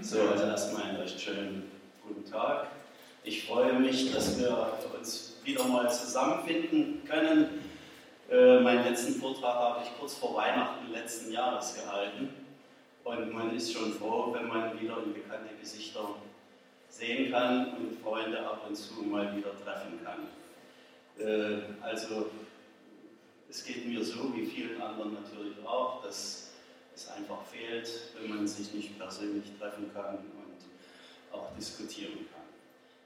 So, also erstmal einen recht schönen guten Tag. Ich freue mich, dass wir uns wieder mal zusammenfinden können. Äh, meinen letzten Vortrag habe ich kurz vor Weihnachten letzten Jahres gehalten. Und man ist schon froh, wenn man wieder bekannte Gesichter sehen kann und Freunde ab und zu mal wieder treffen kann. Äh, also es geht mir so wie vielen anderen natürlich auch, dass es einfach fehlt, wenn man sich nicht persönlich treffen kann und auch diskutieren kann.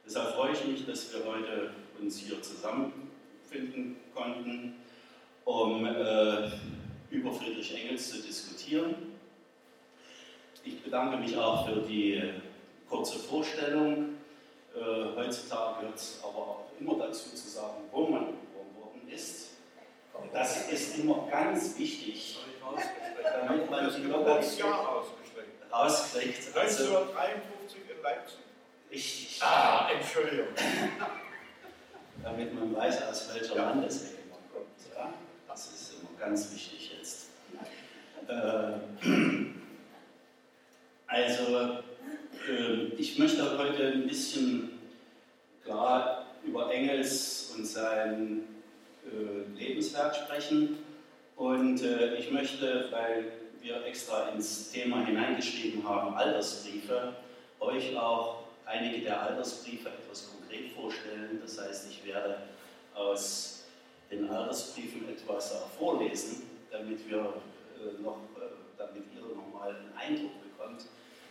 Deshalb freue ich mich, dass wir heute uns hier zusammenfinden konnten, um äh, über Friedrich Engels zu diskutieren. Ich bedanke mich auch für die kurze Vorstellung. Äh, heutzutage gehört es aber auch immer dazu zu sagen, wo man geboren worden ist. Das ist immer ganz wichtig, damit man die Bürgerschaft rauskriegt. Also, 1953 in Leipzig. Richtig. Ah, Entschuldigung. Damit man weiß, aus welcher ja. Landesecke man kommt. Ja? Das ist immer ganz wichtig jetzt. Äh, also, äh, ich möchte heute ein bisschen klar über Engels und sein Lebenswerk sprechen. Und äh, ich möchte, weil wir extra ins Thema hineingeschrieben haben, Altersbriefe, euch auch einige der Altersbriefe etwas konkret vorstellen. Das heißt, ich werde aus den Altersbriefen etwas vorlesen, damit, wir, äh, noch, damit ihr nochmal einen Eindruck bekommt.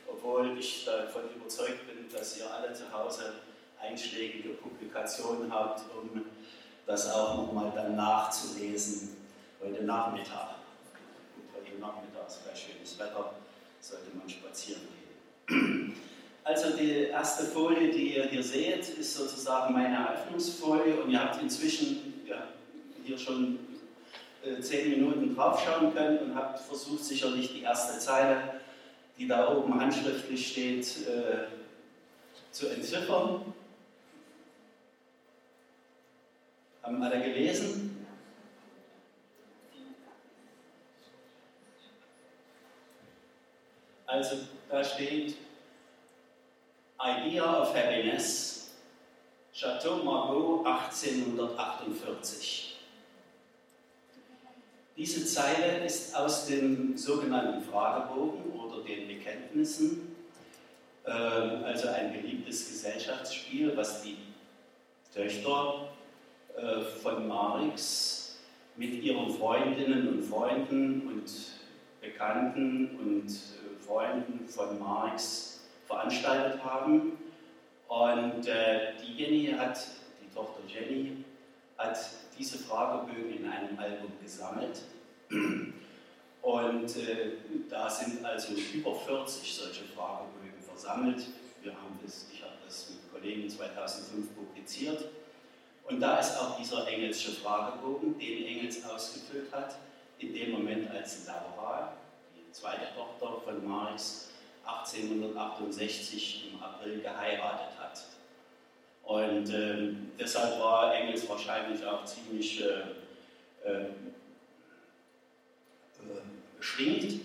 Obwohl ich davon überzeugt bin, dass ihr alle zu Hause einschlägige Publikationen habt, um das auch nochmal dann nachzulesen heute Nachmittag. Heute Nachmittag ist gleich schönes Wetter, sollte man spazieren gehen. Also die erste Folie, die ihr hier seht, ist sozusagen meine Eröffnungsfolie und ihr habt inzwischen ja, hier schon äh, zehn Minuten draufschauen können und habt versucht, sicherlich die erste Zeile, die da oben handschriftlich steht, äh, zu entziffern. Haben alle gelesen? Also da steht Idea of Happiness, Chateau Margaux 1848. Diese Zeile ist aus dem sogenannten Fragebogen oder den Bekenntnissen, äh, also ein beliebtes Gesellschaftsspiel, was die Töchter äh, von Marix mit ihren Freundinnen und Freunden und Bekannten und äh, Freunden von Marx veranstaltet haben. Und äh, die Jenny hat, die Tochter Jenny, hat diese Fragebögen in einem Album gesammelt. Und äh, da sind also über 40 solche Fragebögen versammelt. Wir haben das, ich habe das mit Kollegen 2005 publiziert. Und da ist auch dieser Engelsche Fragebogen, den Engels ausgefüllt hat, in dem Moment, als Laura, die zweite Tochter von Marx, 1868 im April geheiratet hat. Und äh, deshalb war Engels wahrscheinlich auch ziemlich äh, äh, beschwingt,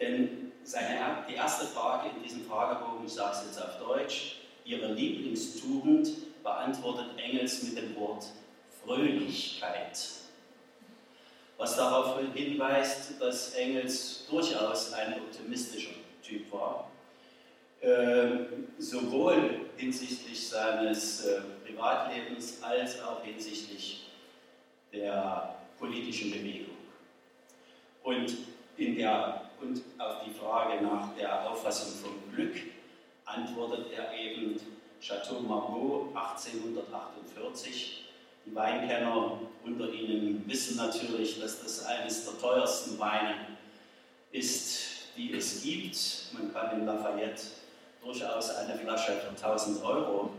denn seine, die erste Frage in diesem Fragebogen, ich sage es jetzt auf Deutsch, ihre Lieblingstugend beantwortet Engels mit dem Wort Fröhlichkeit. Was darauf hinweist, dass Engels durchaus ein optimistischer Typ war, äh, sowohl hinsichtlich seines äh, Privatlebens als auch hinsichtlich der politischen Bewegung. Und, in der, und auf die Frage nach der Auffassung vom Glück antwortet er eben Chateau Margaux 1848. Die Weinkenner unter Ihnen wissen natürlich, dass das eines der teuersten Weine ist, die es gibt. Man kann in Lafayette durchaus eine Flasche für 1000 Euro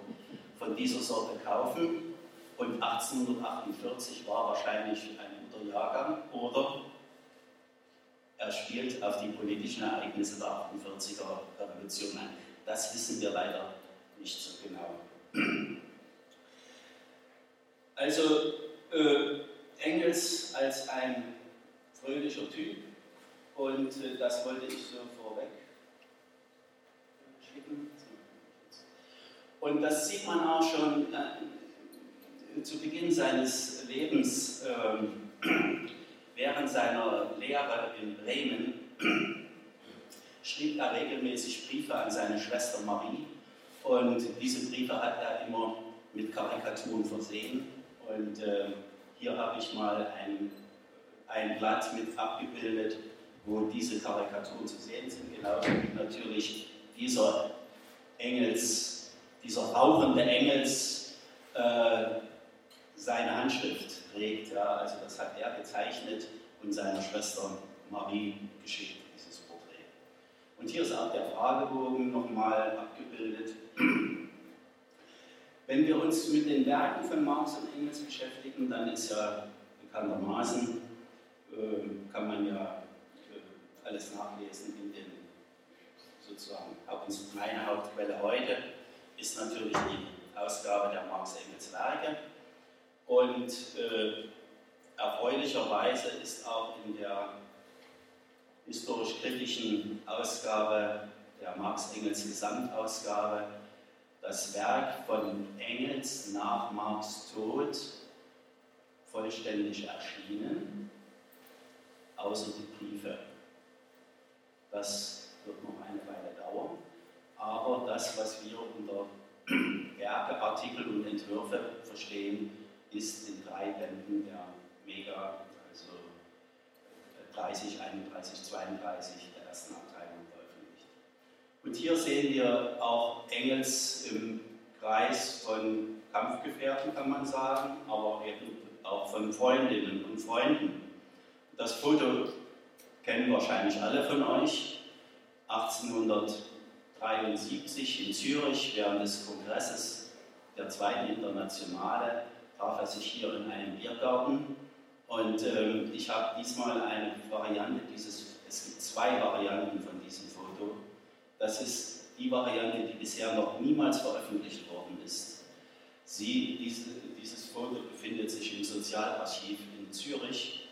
von dieser Sorte kaufen. Und 1848 war wahrscheinlich ein guter Jahrgang oder er spielt auf die politischen Ereignisse der 48er Revolution ein. Das wissen wir leider nicht so genau. Also äh, Engels als ein fröhlicher Typ und äh, das wollte ich so vorweg Und das sieht man auch schon äh, zu Beginn seines Lebens, äh, während seiner Lehre in Bremen, schrieb er regelmäßig Briefe an seine Schwester Marie. Und diese Briefe hat er immer mit Karikaturen versehen. Und äh, hier habe ich mal ein, ein Blatt mit abgebildet, wo diese Karikaturen zu sehen sind. Genauso wie natürlich dieser Engels, dieser rauchende Engels äh, seine Handschrift trägt. Ja, also das hat er gezeichnet und seiner Schwester Marie geschickt, dieses Porträt. Und hier ist auch der Fragebogen nochmal abgebildet. Wenn wir uns mit den Werken von Marx und Engels beschäftigen, dann ist ja bekanntermaßen, äh, kann man ja äh, alles nachlesen in den sozusagen, meine Hauptquelle heute ist natürlich die Ausgabe der Marx-Engels Werke. Und äh, erfreulicherweise ist auch in der historisch-kritischen Ausgabe der Marx-Engels Gesamtausgabe das Werk von Engels nach Marx Tod vollständig erschienen, außer die Briefe. Das wird noch eine Weile dauern, aber das, was wir unter Werke, Artikel und Entwürfe verstehen, ist in drei Bänden der Mega, also 30, 31, 32 der ersten Abteilung. Und hier sehen wir auch Engels im Kreis von Kampfgefährten, kann man sagen, aber eben auch von Freundinnen und Freunden. Das Foto kennen wahrscheinlich alle von euch. 1873 in Zürich während des Kongresses der Zweiten Internationale traf er sich hier in einem Biergarten und ähm, ich habe diesmal eine Variante dieses, es gibt zwei Varianten von diesem Foto. Das ist die Variante, die bisher noch niemals veröffentlicht worden ist. Sie, diese, dieses Foto befindet sich im Sozialarchiv in Zürich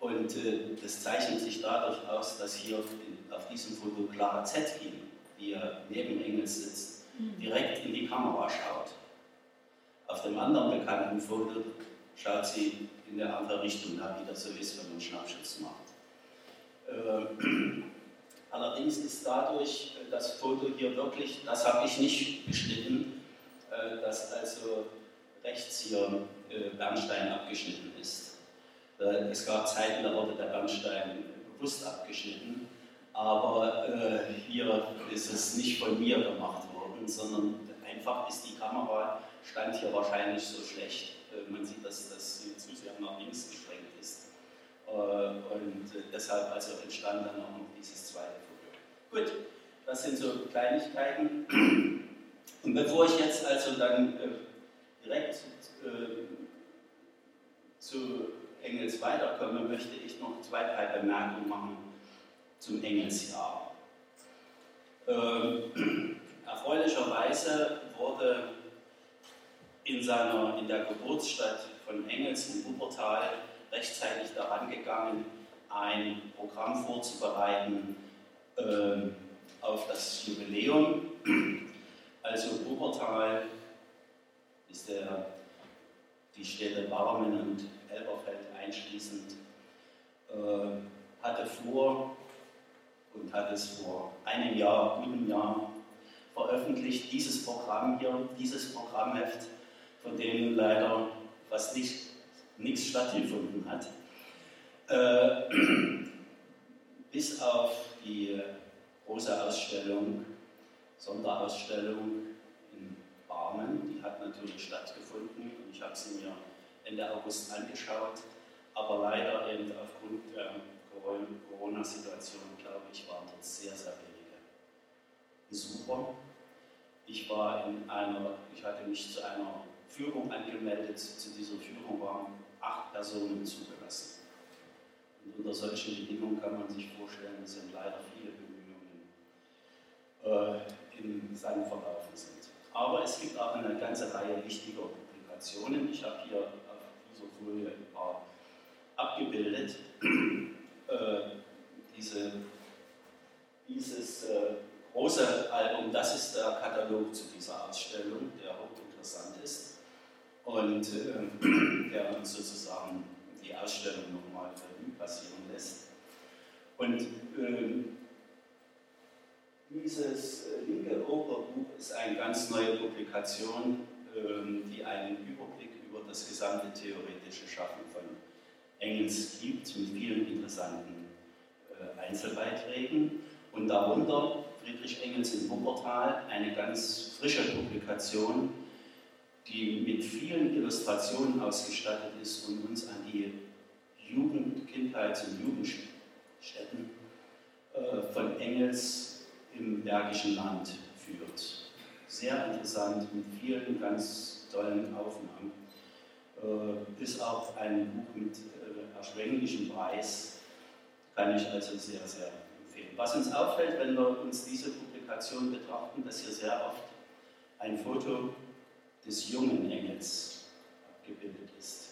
und äh, das zeichnet sich dadurch aus, dass hier in, auf diesem Foto Clara Zetkin, die ja neben Engels sitzt, mhm. direkt in die Kamera schaut. Auf dem anderen bekannten Foto schaut sie in der andere Richtung, wie das so ist, wenn man Schnappschutz macht. Ähm, allerdings ist dadurch äh, das Foto hier wirklich, das habe ich nicht geschnitten, äh, dass also rechts hier äh, Bernstein abgeschnitten ist. Es gab Zeiten, da wurde der Bernstein bewusst abgeschnitten, aber hier ist es nicht von mir gemacht worden, sondern einfach ist die Kamera, stand hier wahrscheinlich so schlecht. man sieht, dass das zu sehr nach links ist. Und deshalb also entstand dann auch noch dieses zweite Foto. Gut, das sind so Kleinigkeiten. Und bevor ich jetzt also dann äh, direkt äh, zu Engels weiterkomme, möchte ich noch zwei, drei Bemerkungen machen zum Engelsjahr. Ähm, erfreulicherweise wurde in, seiner, in der Geburtsstadt von Engels in Wuppertal rechtzeitig daran gegangen, ein Programm vorzubereiten, äh, auf das Jubiläum. Also Wuppertal ist der, die Städte Barmen und Elberfeld einschließend, äh, hatte vor und hat es vor einem Jahr, guten Jahr veröffentlicht, dieses Programm hier, dieses Programmheft, von dem leider fast nicht, nichts stattgefunden hat. Äh, bis auf die große Ausstellung, Sonderausstellung in Barmen. Die hat natürlich stattgefunden und ich habe sie mir Ende August angeschaut. Aber leider eben aufgrund der Corona-Situation, glaube ich, waren dort sehr, sehr wenige Besucher. Ich war in einer, ich hatte mich zu einer Führung angemeldet. Zu dieser Führung waren acht Personen zugelassen. Und unter solchen Bedingungen kann man sich vorstellen, sind leider viele äh, in seinem verlaufen sind. Aber es gibt auch eine ganze Reihe wichtiger Publikationen. Ich habe hier auf dieser Folie ein paar abgebildet. Äh, diese, dieses äh, große Album, das ist der Katalog zu dieser Ausstellung, der hochinteressant ist und äh, der uns sozusagen die Ausstellung nochmal passieren lässt. Und äh, dieses linke Oberbuch ist eine ganz neue Publikation, ähm, die einen Überblick über das gesamte theoretische Schaffen von Engels gibt, mit vielen interessanten äh, Einzelbeiträgen. Und darunter Friedrich Engels in Wuppertal, eine ganz frische Publikation, die mit vielen Illustrationen ausgestattet ist und uns an die Jugend-, Kindheits- und Jugendstätten äh, von Engels im Bergischen Land führt. Sehr interessant, mit vielen ganz tollen Aufnahmen. Äh, ist auch ein Buch mit äh, erschwinglichem Preis, kann ich also sehr, sehr empfehlen. Was uns auffällt, wenn wir uns diese Publikation betrachten, dass hier sehr oft ein Foto des jungen Engels abgebildet ist.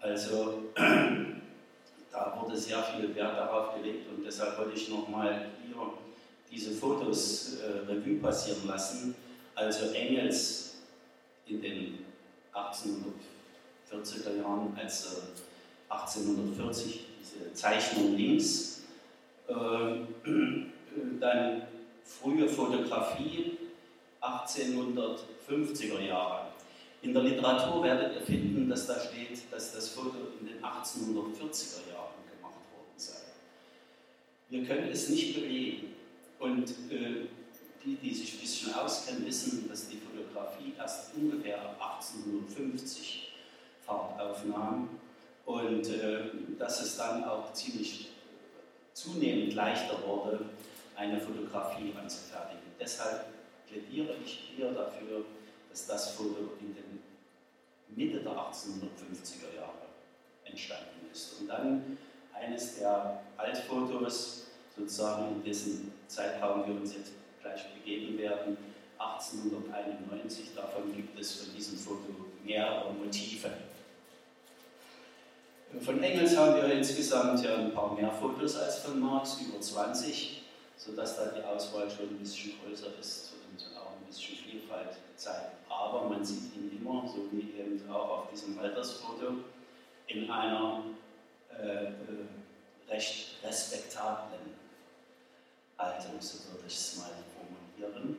Also da wurde sehr viel Wert darauf gelegt und deshalb wollte ich nochmal hier diese Fotos äh, Revue passieren lassen. Also Engels in den 1840er Jahren, als äh, 1840 diese Zeichnung links, äh, dann frühe Fotografie 1850er Jahre. In der Literatur werdet ihr finden, dass da steht, dass das Foto in den 1840er Jahren gemacht worden sei. Wir können es nicht belegen. Und äh, die, die sich ein bisschen auskennen, wissen, dass die Fotografie erst ungefähr ab 1850 Fahrt aufnahm und äh, dass es dann auch ziemlich zunehmend leichter wurde, eine Fotografie anzufertigen. Deshalb plädiere ich hier dafür, dass das Foto in den Mitte der 1850er Jahre entstanden ist. Und dann eines der Altfotos, sozusagen in dessen Zeitraum wir uns jetzt gleich begeben werden, 1891, davon gibt es von diesem Foto mehrere Motive. Von Engels haben wir insgesamt ja ein paar mehr Fotos als von Marx, über 20, sodass da die Auswahl schon ein bisschen größer ist und auch ein bisschen Vielfalt zeigt. Aber man sieht ihn immer, so wie eben auch auf diesem Altersfoto, in einer äh, äh, recht respektablen Haltung, so würde ich es mal formulieren.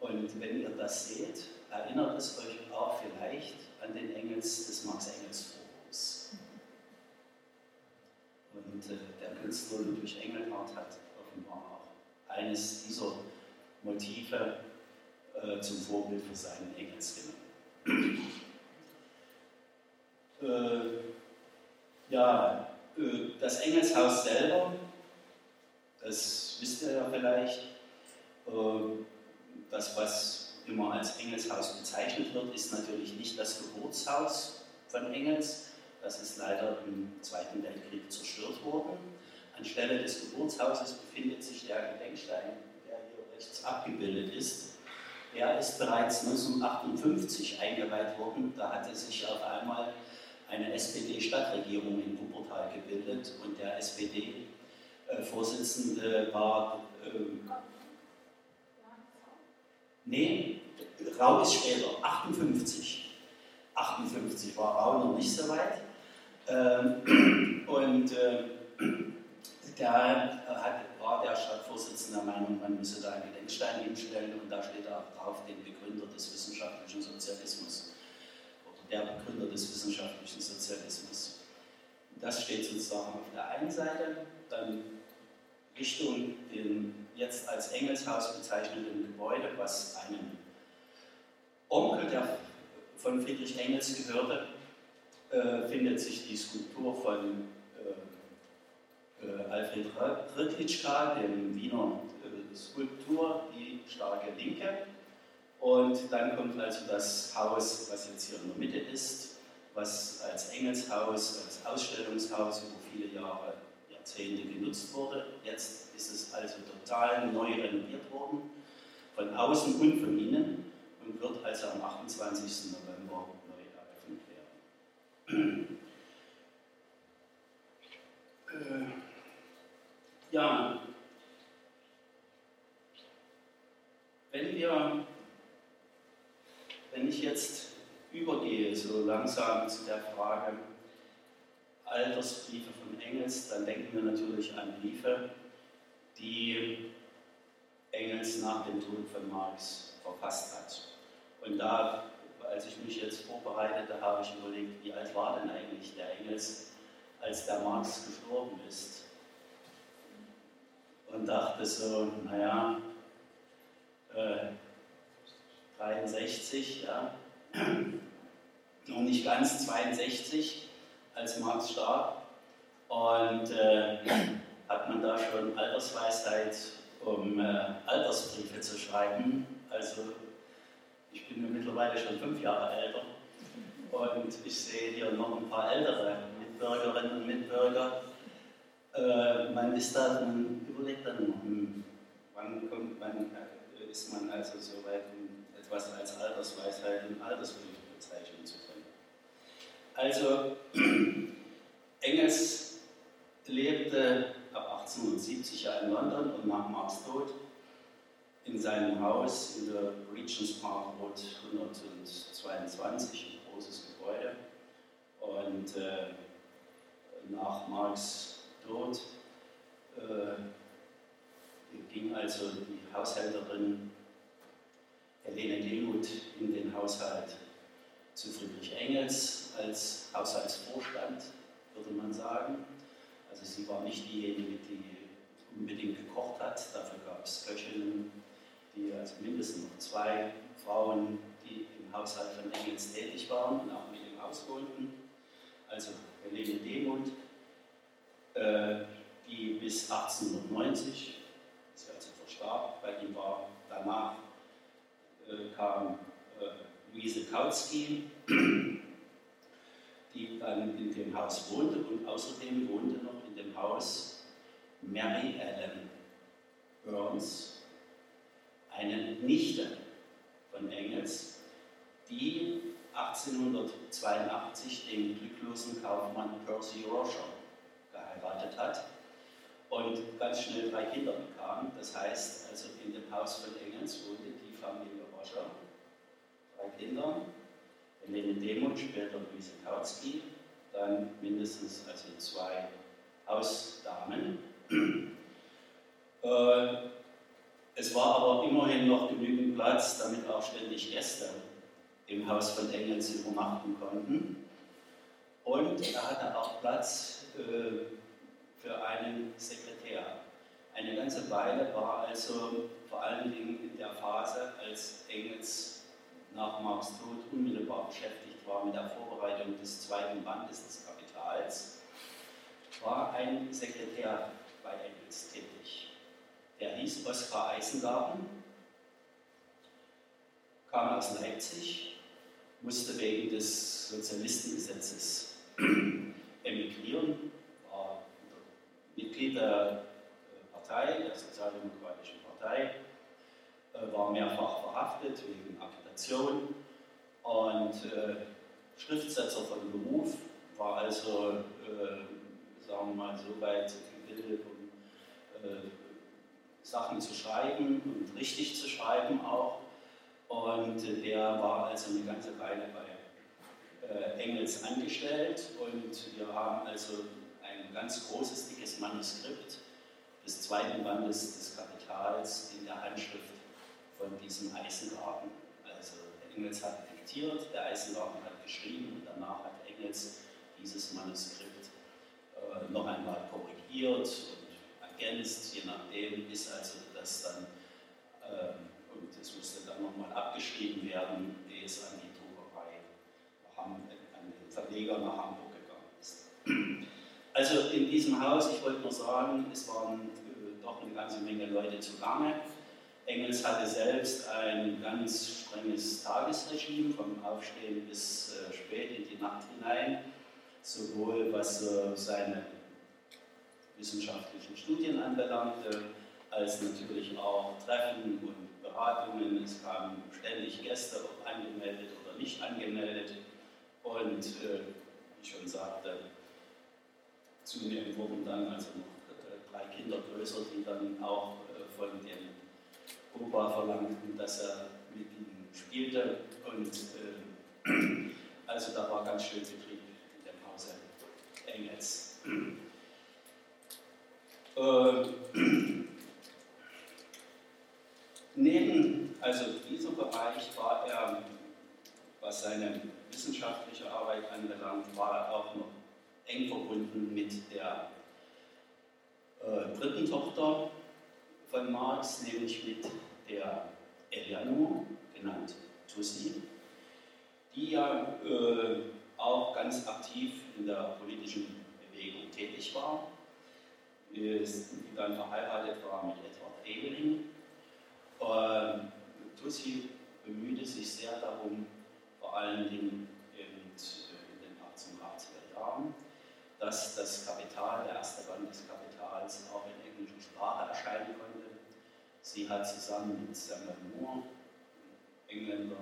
Und wenn ihr das seht, erinnert es euch auch vielleicht an den Engels des Marx-Engels-Forums. Und äh, der Künstler Ludwig Engelhardt hat offenbar auch eines dieser Motive äh, zum Vorbild für seinen Engels äh, ja, äh, das Engelshaus selber, das wisst ihr ja vielleicht, äh, das, was immer als Engelshaus bezeichnet wird, ist natürlich nicht das Geburtshaus von Engels. Das ist leider im Zweiten Weltkrieg zerstört worden. Anstelle des Geburtshauses befindet sich der Gedenkstein, der hier rechts abgebildet ist. Er ist bereits 1958 eingeweiht worden. Da hatte sich auf einmal eine SPD-Stadtregierung in Wuppertal gebildet und der SPD-Vorsitzende war. Äh, nee, Rau ist später, 58. 58 war Rau noch nicht so weit. Ähm, und äh, da hat, war der Stadtvorsitzende der Meinung, man müsse da einen Gedenkstein hinstellen und da steht auch drauf den Begründer des wissenschaftlichen Sozialismus oder der Begründer des wissenschaftlichen Sozialismus. Das steht sozusagen auf der einen Seite, dann Richtung dem jetzt als Engelshaus bezeichneten Gebäude, was einem Onkel, der von Friedrich Engels gehörte, äh, findet sich die Skulptur von äh, Alfred Rüttlitschka, dem Wiener äh, Skulptur, die starke Linke. Und dann kommt also das Haus, was jetzt hier in der Mitte ist, was als Engelshaus, als Ausstellungshaus über viele Jahre, Jahrzehnte genutzt wurde. Jetzt ist es also total neu renoviert worden, von außen und von innen und wird also am 28. November neu eröffnet werden. Äh, ja, wenn wir, wenn ich jetzt übergehe, so langsam zu der Frage Altersbriefe von Engels, dann denken wir natürlich an Briefe, die Engels nach dem Tod von Marx verfasst hat. Und da, als ich mich jetzt vorbereitete, habe ich überlegt, wie alt war denn eigentlich der Engels, als der Marx gestorben ist? Und dachte so, naja, äh, 63, ja, noch nicht ganz 62, als Marx starb. Und äh, hat man da schon Altersweisheit, um äh, Altersbriefe zu schreiben. Also ich bin mittlerweile schon fünf Jahre älter und ich sehe hier noch ein paar ältere Mitbürgerinnen und Mitbürger. Äh, man ist da, man überlegt dann, hm, wann kommt man, äh, ist man also so weit, etwas als Altersweisheit im Altersbrief bezeichnen zu können. Also Engels lebte ab 1870 ja in London und nach Marx Tod in seinem Haus in der Regents Park Road 122, ein großes Gebäude. Und äh, nach Marx Tod äh, ging also die Haushälterin Helene Demuth in den Haushalt zu Friedrich Engels als Haushaltsvorstand, würde man sagen. Also sie war nicht diejenige, die unbedingt gekocht hat, dafür gab es Köchinnen, die also mindestens noch zwei Frauen, die im Haushalt von Engels tätig waren und auch mit ihm Haus wohnten. Also Helene Demuth, die bis 1890, sie also verstarb, bei ihm war, danach äh, kam äh, Luise Kautsky, die dann in dem Haus wohnte und außerdem wohnte noch in dem Haus Mary Ellen Burns, eine Nichte von Engels, die 1882 den glücklosen Kaufmann Percy Rosher geheiratet hat und ganz schnell drei Kinder bekam. Das heißt, also in dem Haus von Engels wohnte die Familie Roscher, drei Kinder, Helene Demuth, später Luise Kautsky, dann mindestens also zwei Hausdamen. Äh, es war aber immerhin noch genügend Platz, damit auch ständig Gäste im Haus von Engels übernachten konnten. Und er hatte auch Platz äh, für einen Sekretär. Eine ganze Weile war also vor allen Dingen in der Phase, als Engels nach Marx Tod unmittelbar beschäftigt war mit der Vorbereitung des zweiten Bandes des Kapitals, war ein Sekretär bei Engels tätig. Der hieß Oskar Eisengarten, kam aus Leipzig, musste wegen des Sozialistengesetzes emigrieren, Mitglied der Partei, der Sozialdemokratischen Partei, äh, war mehrfach verhaftet wegen Agitation und äh, Schriftsetzer von Beruf, war also, äh, sagen wir mal, so weit gebildet, um äh, Sachen zu schreiben und richtig zu schreiben auch. Und der war also eine ganze Weile bei äh, Engels angestellt und wir haben also ganz großes, dickes Manuskript des zweiten Bandes des Kapitals in der Handschrift von diesem Eisengarten. Also Engels hat diktiert, der Eisengarten hat geschrieben und danach hat Engels dieses Manuskript äh, noch einmal korrigiert und ergänzt, je nachdem, bis also das dann, äh, und es musste dann nochmal abgeschrieben werden, ehe es an die Druckerei, an den Verleger nach Hamburg gegangen ist. Also in diesem Haus, ich wollte nur sagen, es waren äh, doch eine ganze Menge Leute zugange. Engels hatte selbst ein ganz strenges Tagesregime, vom Aufstehen bis äh, spät in die Nacht hinein, sowohl was äh, seine wissenschaftlichen Studien anbelangte, als natürlich auch Treffen und Beratungen. Es kamen ständig Gäste, ob angemeldet oder nicht angemeldet. Und äh, wie schon sagte, zunehmend wurden dann also noch drei Kinder größer, die dann auch äh, von den Opa verlangten, dass er mit ihnen spielte. Und äh, also da war ganz schön Betrieb in dem Hause Engels. Äh, neben also diesem Bereich war er, was seine wissenschaftliche Arbeit anbelangt, war er auch noch eng verbunden mit der äh, dritten Tochter von Marx, nämlich mit der Eleanor, genannt Tussi, die ja äh, auch ganz aktiv in der politischen Bewegung tätig war, die dann verheiratet war mit Edward Ebeling. Äh, Tussi bemühte sich sehr darum, vor allen Dingen in, den 1880er Jahren, dass das Kapital, der erste Band des Kapitals, auch in englischer Sprache erscheinen konnte. Sie hat zusammen mit Samuel Moore, Engländer,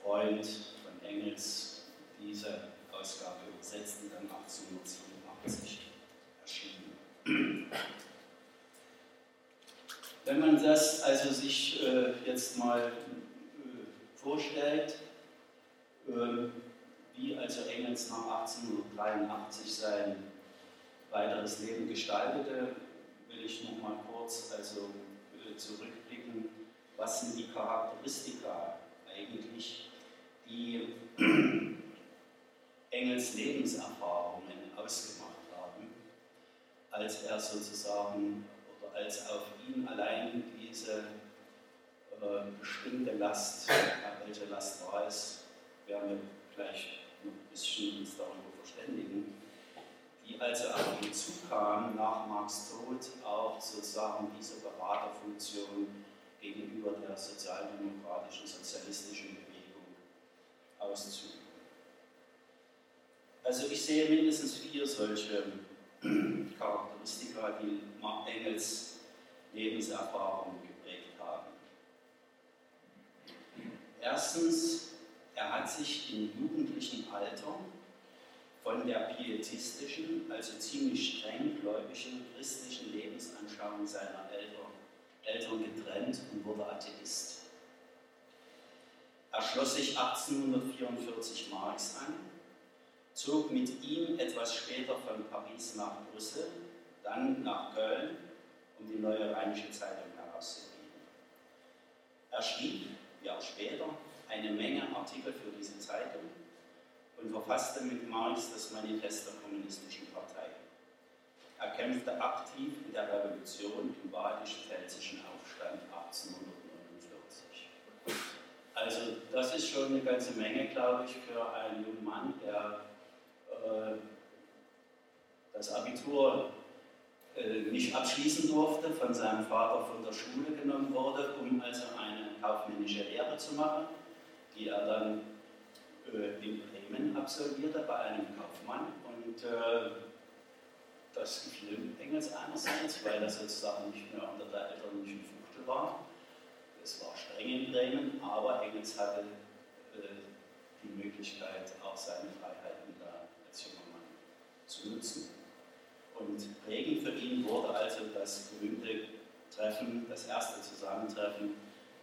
Freund von Engels, diese Ausgabe übersetzt und dann 1887 erschienen. Wenn man das also sich äh, jetzt mal äh, vorstellt, äh, wie also Engels nach 1883 sein weiteres Leben gestaltete, will ich noch mal kurz also äh, zurückblicken, was sind die Charakteristika eigentlich, die Engels Lebenserfahrungen ausgemacht haben, als er sozusagen oder als auf ihn allein diese äh, bestimmte Last, welche Last war es, werden wir gleich ein bisschen uns darüber verständigen, die also auf ihn nach Marx Tod auch sozusagen diese Beraterfunktion gegenüber der sozialdemokratischen, sozialistischen Bewegung auszuüben. Also ich sehe mindestens vier solche Charakteristika, die Engels Lebenserfahrung geprägt haben. Erstens, er hat sich im jugendlichen Alter von der pietistischen, also ziemlich streng gläubigen christlichen Lebensanschauung seiner Eltern, Eltern getrennt und wurde Atheist. Er schloss sich 1844 Marx an, zog mit ihm etwas später von Paris nach Brüssel, dann nach Köln, um die neue Rheinische Zeitung herauszugeben. Er schrieb, Jahr später, eine Menge Artikel für diese Zeitung und verfasste mit Marx das Manifest der Kommunistischen Partei. Er kämpfte aktiv in der Revolution im badisch-pfälzischen Aufstand 1849. Also das ist schon eine ganze Menge, glaube ich, für einen jungen Mann, der äh, das Abitur äh, nicht abschließen durfte, von seinem Vater von der Schule genommen wurde, um also eine kaufmännische Lehre zu machen, die er dann äh, in Bremen absolvierte bei einem Kaufmann. Und äh, das gefiel Engels einerseits, weil er sozusagen nicht mehr unter der elterlichen Fuchtel war. Es war streng in Bremen, aber Engels hatte äh, die Möglichkeit, auch seine Freiheiten da als junger Mann zu nutzen. Und prägend für ihn wurde also das berühmte Treffen, das erste Zusammentreffen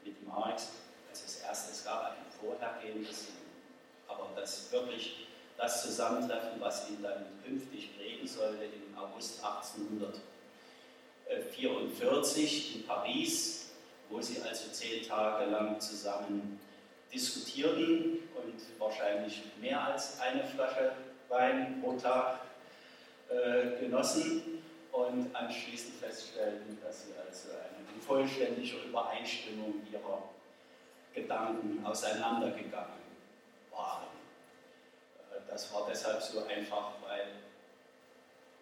mit Marx. Also das erste, es gab ein vorhergehendes, aber das wirklich das Zusammentreffen, was ihn dann künftig prägen sollte, im August 1844 in Paris, wo sie also zehn Tage lang zusammen diskutierten und wahrscheinlich mehr als eine Flasche Wein pro Tag äh, genossen und anschließend feststellten, dass sie also eine vollständige Übereinstimmung ihrer Gedanken auseinandergegangen waren. Äh, das war deshalb so einfach, weil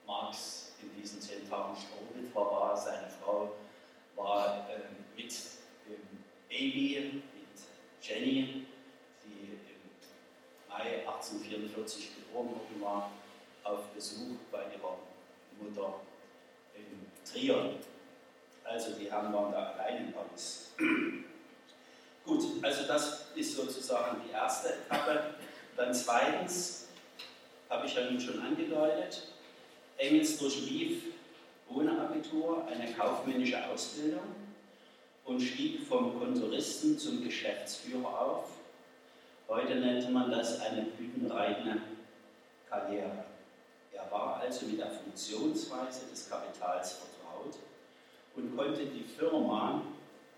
Marx in diesen zehn Tagen Strohwitwer war. Seine Frau war äh, mit dem Baby, mit Jenny, die im Mai 1844 geboren worden war, auf Besuch bei ihrer Mutter in Trier. Also die Herren waren da allein in Paris. Gut, also das ist sozusagen die erste Etappe. Dann zweitens, habe ich ja nun schon angedeutet, Engels durchlief ohne Abitur eine kaufmännische Ausbildung und stieg vom Kontoristen zum Geschäftsführer auf. Heute nennt man das eine blütenreitende Karriere. Er war also mit der Funktionsweise des Kapitals vertraut und konnte die Firma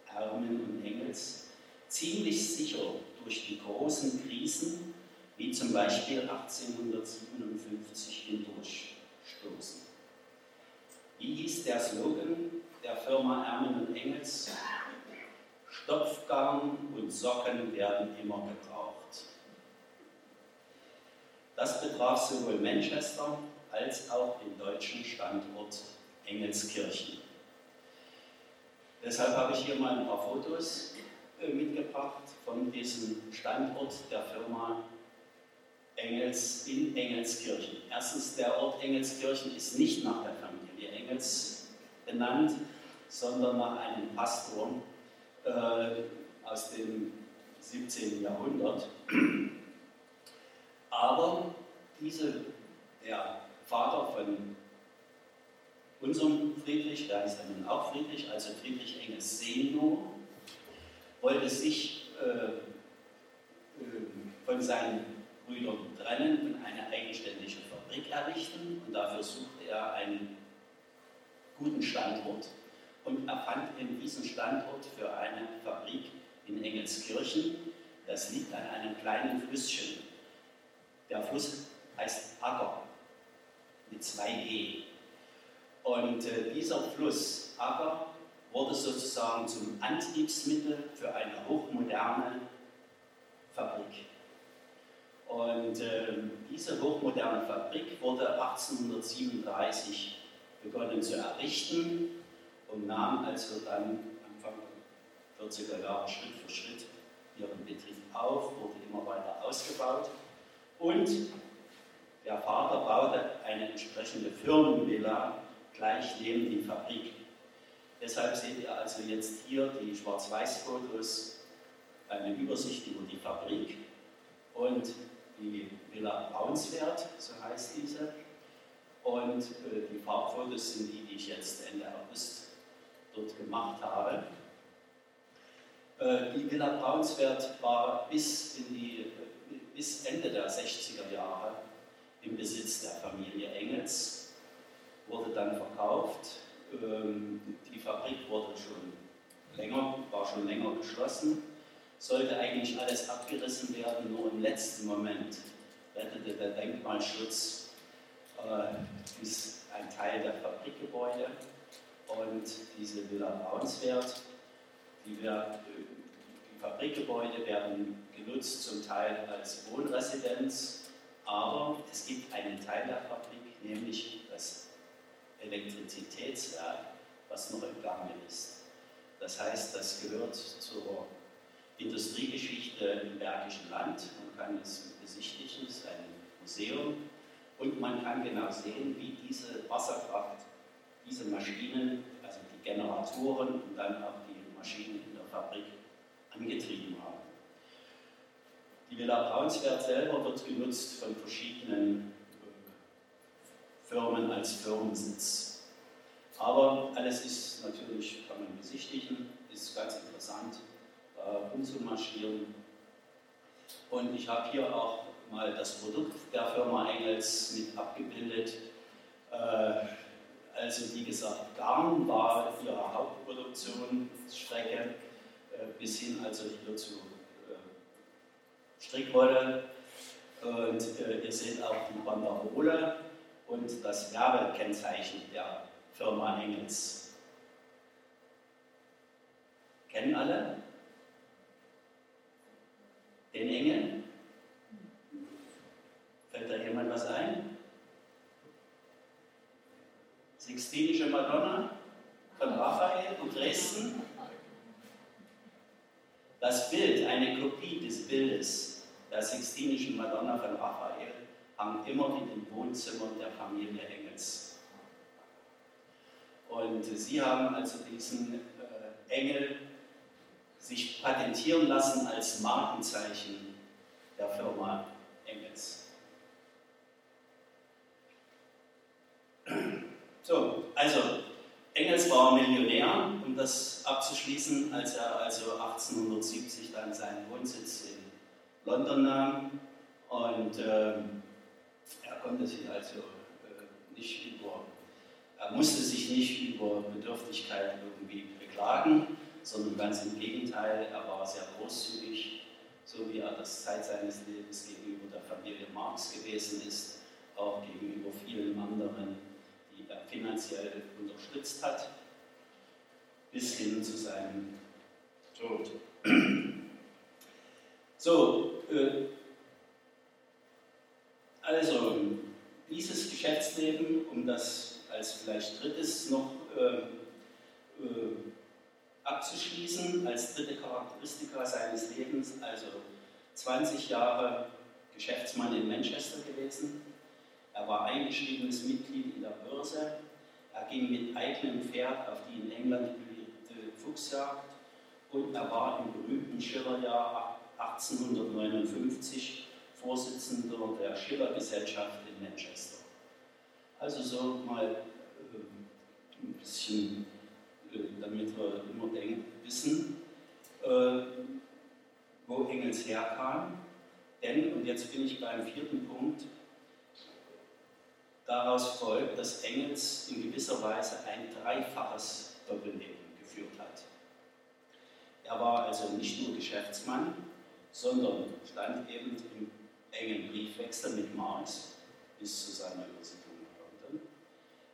Hermann und Engels ziemlich sicher durch die großen Krisen, wie zum Beispiel 1857, hindurchstoßen. Wie hieß der Slogan der Firma Ermen und Engels? Stopfgarn und Socken werden immer gebraucht. Das betraf sowohl Manchester als auch den deutschen Standort Engelskirchen. Deshalb habe ich hier mal ein paar Fotos mitgebracht von diesem Standort der Firma Engels in Engelskirchen. Erstens, der Ort Engelskirchen ist nicht nach der Familie Engels benannt, sondern nach einem Pastor äh, aus dem 17. Jahrhundert. Aber diese, der Vater von unserem Friedrich, der ist dann auch Friedrich, also Friedrich Engels Senior, wollte sich äh, äh, von seinen Brüdern trennen und eine eigenständige Fabrik errichten. Und dafür suchte er einen guten Standort und er fand in diesem Standort für eine Fabrik in Engelskirchen. Das liegt an einem kleinen Flüsschen. Der Fluss heißt Acker mit zwei E. Und äh, dieser Fluss Acker wurde sozusagen zum Antriebsmittel für eine hochmoderne Fabrik. Und äh, diese hochmoderne Fabrik wurde 1837 begonnen zu errichten und nahm also dann Anfang 40er Jahre Schritt für Schritt ihren Betrieb auf, wurde immer weiter ausgebaut und der Vater baute eine entsprechende Firmenvilla gleich neben die Fabrik. Deshalb seht ihr also jetzt hier die Schwarz-Weiß-Fotos, eine Übersicht über die Fabrik und die Villa Braunswert, so heißt diese. Und äh, die Farbfotos sind die, die ich jetzt Ende August dort gemacht habe. Äh, die Villa Braunswert war bis, die, bis Ende der 60er Jahre im Besitz der Familie Engels, wurde dann verkauft. Ähm, die Fabrik wurde schon länger, war schon länger geschlossen, sollte eigentlich alles abgerissen werden, nur im letzten Moment rettete der Denkmalschutz äh, ein Teil der Fabrikgebäude. Und diese Villa Braunswert, die, die Fabrikgebäude werden genutzt zum Teil als Wohnresidenz. Aber es gibt einen Teil der Fabrik, nämlich das Elektrizitätswerk, was noch im Gange ist. Das heißt, das gehört zur Industriegeschichte im Bergischen Land. Man kann es besichtigen, es ist ein Museum. Und man kann genau sehen, wie diese Wasserkraft, diese Maschinen, also die Generatoren und dann auch die Maschinen in der Fabrik angetrieben haben. Die Villa Braunswert selber wird genutzt von verschiedenen Firmen als Firmensitz. Aber alles ist natürlich, kann man besichtigen, ist ganz interessant äh, umzumarschieren. Und ich habe hier auch mal das Produkt der Firma Engels mit abgebildet. Äh, also wie gesagt, Garn war ihre Hauptproduktionsstrecke, äh, bis hin also hier zu Strickwolle und äh, ihr seht auch die Banderole und das Werbekennzeichen der Firma Engels. Kennen alle den Engel? Fällt da jemand was ein? Sixtinische Madonna von Raphael in Dresden. Das Bild, eine Kopie des Bildes, der Sixtinischen Madonna von Raphael hang immer in den Wohnzimmern der Familie Engels. Und sie haben also diesen äh, Engel sich patentieren lassen als Markenzeichen der Firma Engels. So, also Engels war Millionär, um das abzuschließen, als er also 1870 dann seinen Wohnsitz in London nahm. Und äh, er konnte sich also äh, nicht über, er musste sich nicht über Bedürftigkeit irgendwie beklagen, sondern ganz im Gegenteil, er war sehr großzügig, so wie er das Zeit seines Lebens gegenüber der Familie Marx gewesen ist, auch gegenüber vielen anderen die er finanziell unterstützt hat, bis hin zu seinem Tod. So, äh, also dieses Geschäftsleben, um das als vielleicht drittes noch äh, äh, abzuschließen, als dritte Charakteristika seines Lebens, also 20 Jahre Geschäftsmann in Manchester gewesen, er war eingeschriebenes Mitglied in der Börse. Er ging mit eigenem Pferd auf die in England beliebte Fuchsjagd und er war im berühmten Schillerjahr 1859 Vorsitzender der Schillergesellschaft in Manchester. Also so mal äh, ein bisschen, äh, damit wir immer denken, wissen, äh, wo Engels herkam. Denn, und jetzt bin ich beim vierten Punkt, Daraus folgt, dass Engels in gewisser Weise ein dreifaches Doppelleben geführt hat. Er war also nicht nur Geschäftsmann, sondern stand eben im engen Briefwechsel mit Marx bis zu seiner Übersiedlung nach London.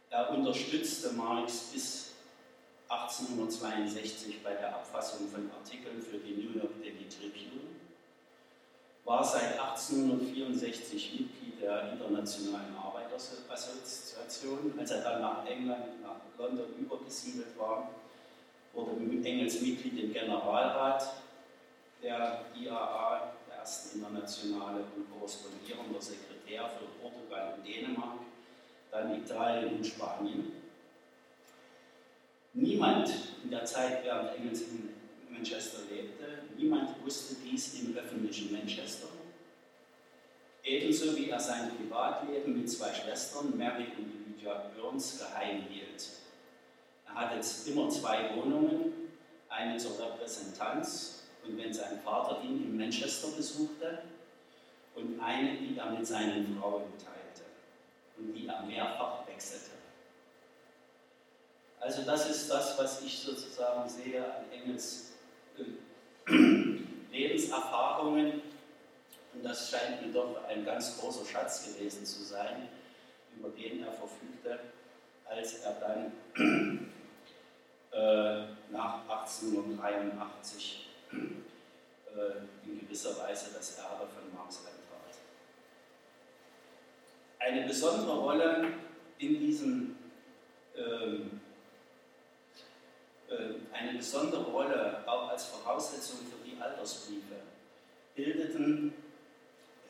Er unterstützte Marx bis 1862 bei der Abfassung von Artikeln für die New York Daily Tribune, war seit 1864 Mitglied der Internationalen Assoziation. Als er dann nach England, nach London übergesiedelt war, wurde Engels Mitglied im Generalrat der IAA, ersten internationale und korrespondierender Sekretär für Portugal und Dänemark, dann Italien und Spanien. Niemand in der Zeit, während Engels in Manchester lebte, niemand wusste dies im öffentlichen Manchester ebenso wie er sein Privatleben mit zwei Schwestern, Mary und Lydia Burns, geheim hielt. Er hatte immer zwei Wohnungen, eine zur Repräsentanz und wenn sein Vater ihn in Manchester besuchte und eine, die er mit seinen Frauen teilte und die er mehrfach wechselte. Also das ist das, was ich sozusagen sehe an Engels äh, Lebenserfahrungen und das scheint mir doch ein ganz großer Schatz gewesen zu sein, über den er verfügte, als er dann äh, nach 1883 äh, in gewisser Weise das Erbe von Marx eintrat. Eine besondere Rolle in diesem ähm, äh, eine besondere Rolle auch als Voraussetzung für die Altersbriefe bildeten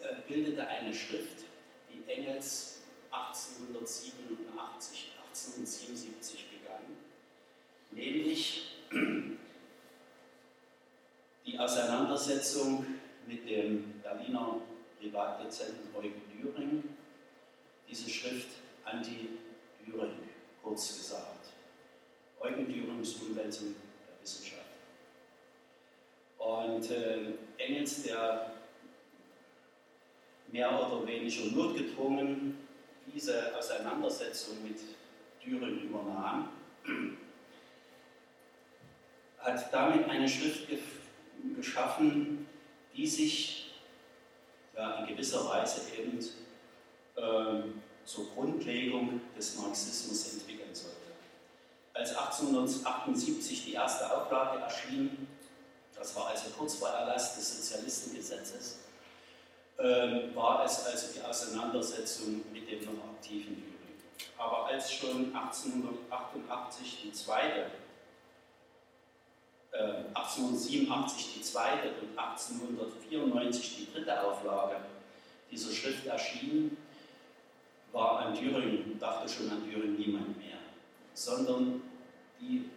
äh, bildete eine Schrift, die Engels 1887, 1877 begann, nämlich die Auseinandersetzung mit dem Berliner Privatdozenten Eugen Düring, diese Schrift Anti-Düring, kurz gesagt. Eugen Dürings Umwälzung der Wissenschaft. Und äh, Engels, der mehr oder weniger notgedrungen diese Auseinandersetzung mit Düren übernahm, hat damit eine Schrift geschaffen, die sich ja, in gewisser Weise eben äh, zur Grundlegung des Marxismus entwickeln sollte. Als 1878 die erste Auflage erschien, das war also kurz vor Erlass des Sozialistengesetzes, ähm, war es also die Auseinandersetzung mit dem noch aktiven Jury. Aber als schon 1888 die zweite, 1887 die zweite und 1894 die dritte Auflage dieser Schrift erschien, war an Thüringen, dachte schon an Thüringen niemand mehr, sondern die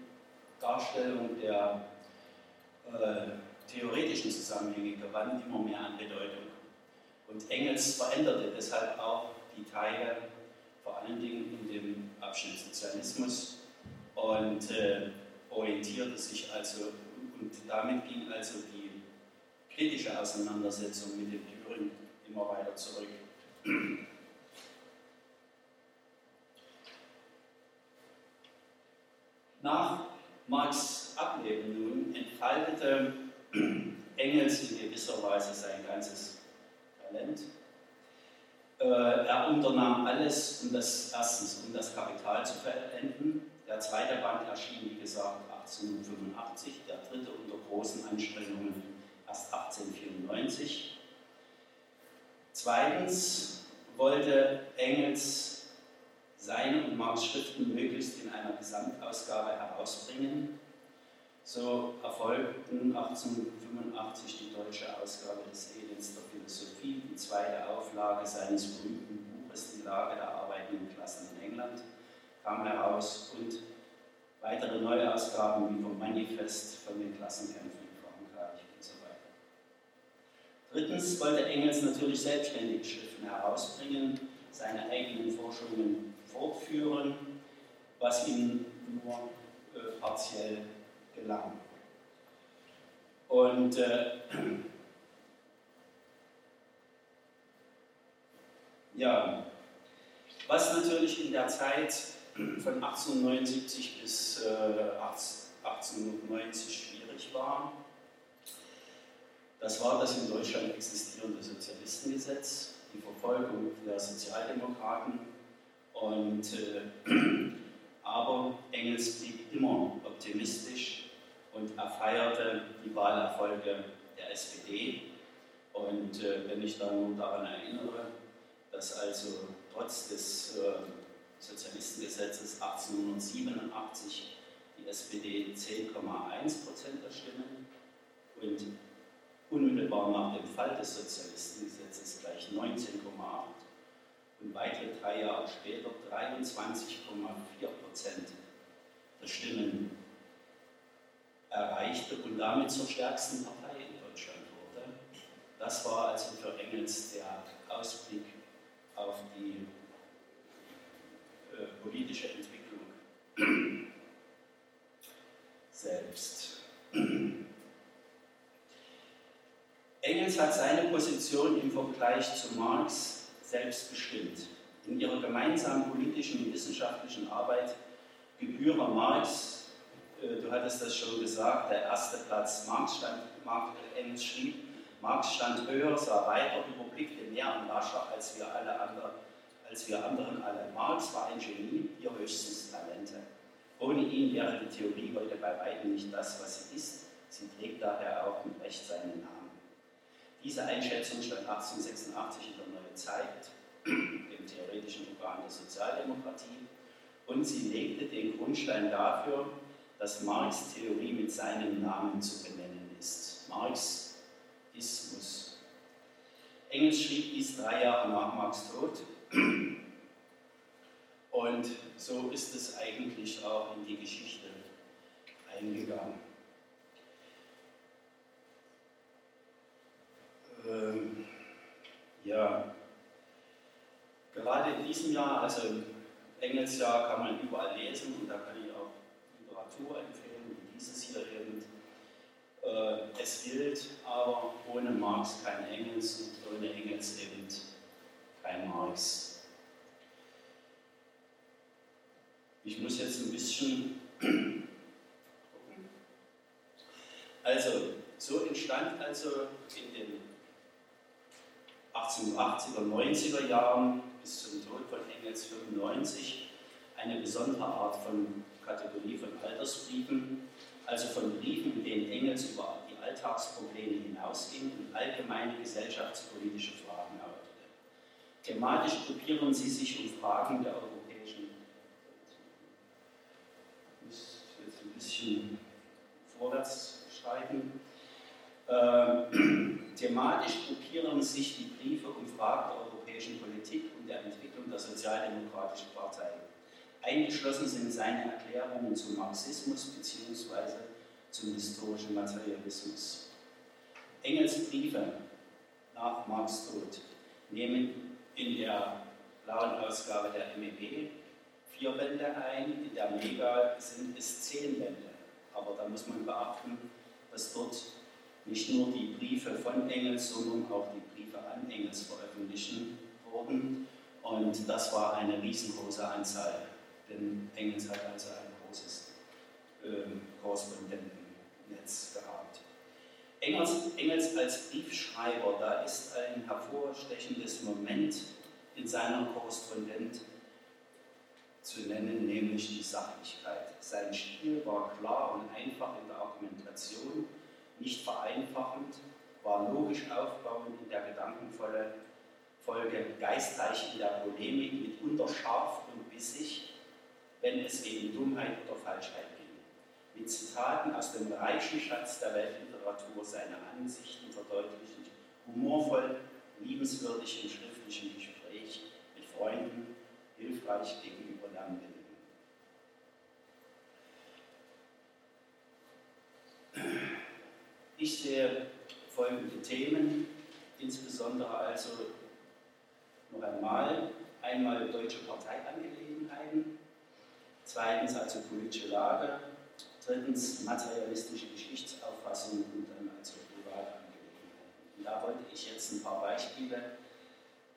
Darstellung der äh, theoretischen Zusammenhänge gewann immer mehr an Bedeutung. Und Engels veränderte deshalb auch die Teile, vor allen Dingen in dem Abschnitt Sozialismus. Und und äh, orientierte sich also, und damit ging also die kritische Auseinandersetzung mit dem Thüringen immer weiter zurück. Nach Marx' Ableben nun entfaltete Engels in gewisser Weise sein ganzes Talent. Äh, er unternahm alles, um das erstens um das Kapital zu vollenden. Der zweite Band erschien, wie gesagt, 1885, der dritte unter großen Anstrengungen erst 1894. Zweitens wollte Engels seine und Marx Schriften möglichst in einer Gesamtausgabe herausbringen. So erfolgten 1885 die deutsche Ausgabe des Elends der Philosophie, die zweite Auflage seines berühmten Buches Die Lage der arbeitenden Klassen in England kam heraus und weitere Neuausgaben wie vom Manifest von den Klassenkämpfen Drittens wollte Engels natürlich selbstständig Schriften herausbringen, seine eigenen Forschungen fortführen, was ihm nur äh, partiell gelang. Und äh, ja, was natürlich in der Zeit von 1879 bis äh, 1890 schwierig war, das war das in Deutschland existierende Sozialistengesetz, die Verfolgung der Sozialdemokraten. Und, äh, aber Engels blieb immer optimistisch und er feierte die Wahlerfolge der SPD. Und äh, wenn ich dann nur daran erinnere, dass also trotz des äh, Sozialistengesetzes 1887 die SPD 10,1 Prozent der Stimmen. Und unmittelbar nach dem Fall des Sozialistengesetzes gleich 19,8 und weitere drei Jahre später 23,4 Prozent der Stimmen erreichte und damit zur stärksten Partei in Deutschland wurde. Das war also für Engels der Ausblick auf die äh, politische Entwicklung selbst. Engels hat seine Position im Vergleich zu Marx selbst bestimmt. In ihrer gemeinsamen politischen und wissenschaftlichen Arbeit gebühre Marx, äh, du hattest das schon gesagt, der erste Platz. Marx stand, Marx, Engels schrieb, Marx stand höher, sah weiter, überblickte mehr und rascher als wir alle anderen, als wir anderen alle. Marx war ein Genie, ihr höchstens Talente. Ohne ihn wäre die Theorie heute bei weitem nicht das, was sie ist. Sie trägt daher auch mit Recht seinen Namen. Diese Einschätzung stand 1886 in der Neue Zeit, dem theoretischen Organ der Sozialdemokratie, und sie legte den Grundstein dafür, dass Marx Theorie mit seinem Namen zu benennen ist. Marxismus. Engels schrieb dies drei Jahre nach Marx Tod. Und so ist es eigentlich auch in die Geschichte eingegangen. Ähm, ja, gerade in diesem Jahr, also Engelsjahr, kann man überall lesen und da kann ich auch Literatur empfehlen, wie dieses hier eben. Äh, es gilt aber ohne Marx kein Engels und ohne Engels eben kein Marx. Ich muss jetzt ein bisschen gucken. Also, so entstand also in den 1880er, 90er Jahren bis zum Tod von Engels 95 eine besondere Art von Kategorie von Altersbriefen, also von Briefen, in denen Engels über die Alltagsprobleme hinausging und allgemeine gesellschaftspolitische Fragen erörterte. Thematisch gruppieren sie sich um Fragen der europäischen ich muss jetzt ein bisschen vorwärts schreiten. Äh, thematisch gruppieren sich die Briefe um Fragen der europäischen Politik und der Entwicklung der Sozialdemokratischen Partei. Eingeschlossen sind seine Erklärungen zum Marxismus bzw. zum historischen Materialismus. Engels Briefe nach Marx Tod nehmen in der blauen Ausgabe der MEB vier Bände ein, in der Mega sind es zehn Bände. Aber da muss man beachten, dass dort nicht nur die Briefe von Engels, sondern auch die Briefe an Engels veröffentlichen wurden. Und das war eine riesengroße Anzahl, denn Engels hat also ein großes äh, Korrespondentennetz gehabt. Engels, Engels als Briefschreiber, da ist ein hervorstechendes Moment in seiner Korrespondenz zu nennen, nämlich die Sachlichkeit. Sein Stil war klar und einfach in der Argumentation, nicht vereinfachend, war logisch aufbauend in der Gedankenfolge, geistreich in der Polemik, mitunter scharf und bissig, wenn es gegen Dummheit oder Falschheit ging. Mit Zitaten aus dem reichen Schatz der Weltliteratur seine Ansichten verdeutlichend, humorvoll, liebenswürdig im schriftlichen Gespräch mit Freunden, hilfreich gegenüber Lernenden. Ich sehe folgende Themen, insbesondere also noch einmal, einmal deutsche Parteiangelegenheiten, zweitens also politische Lage, drittens materialistische Geschichtsauffassung und dann also Privatangelegenheiten. Und da wollte ich jetzt ein paar Beispiele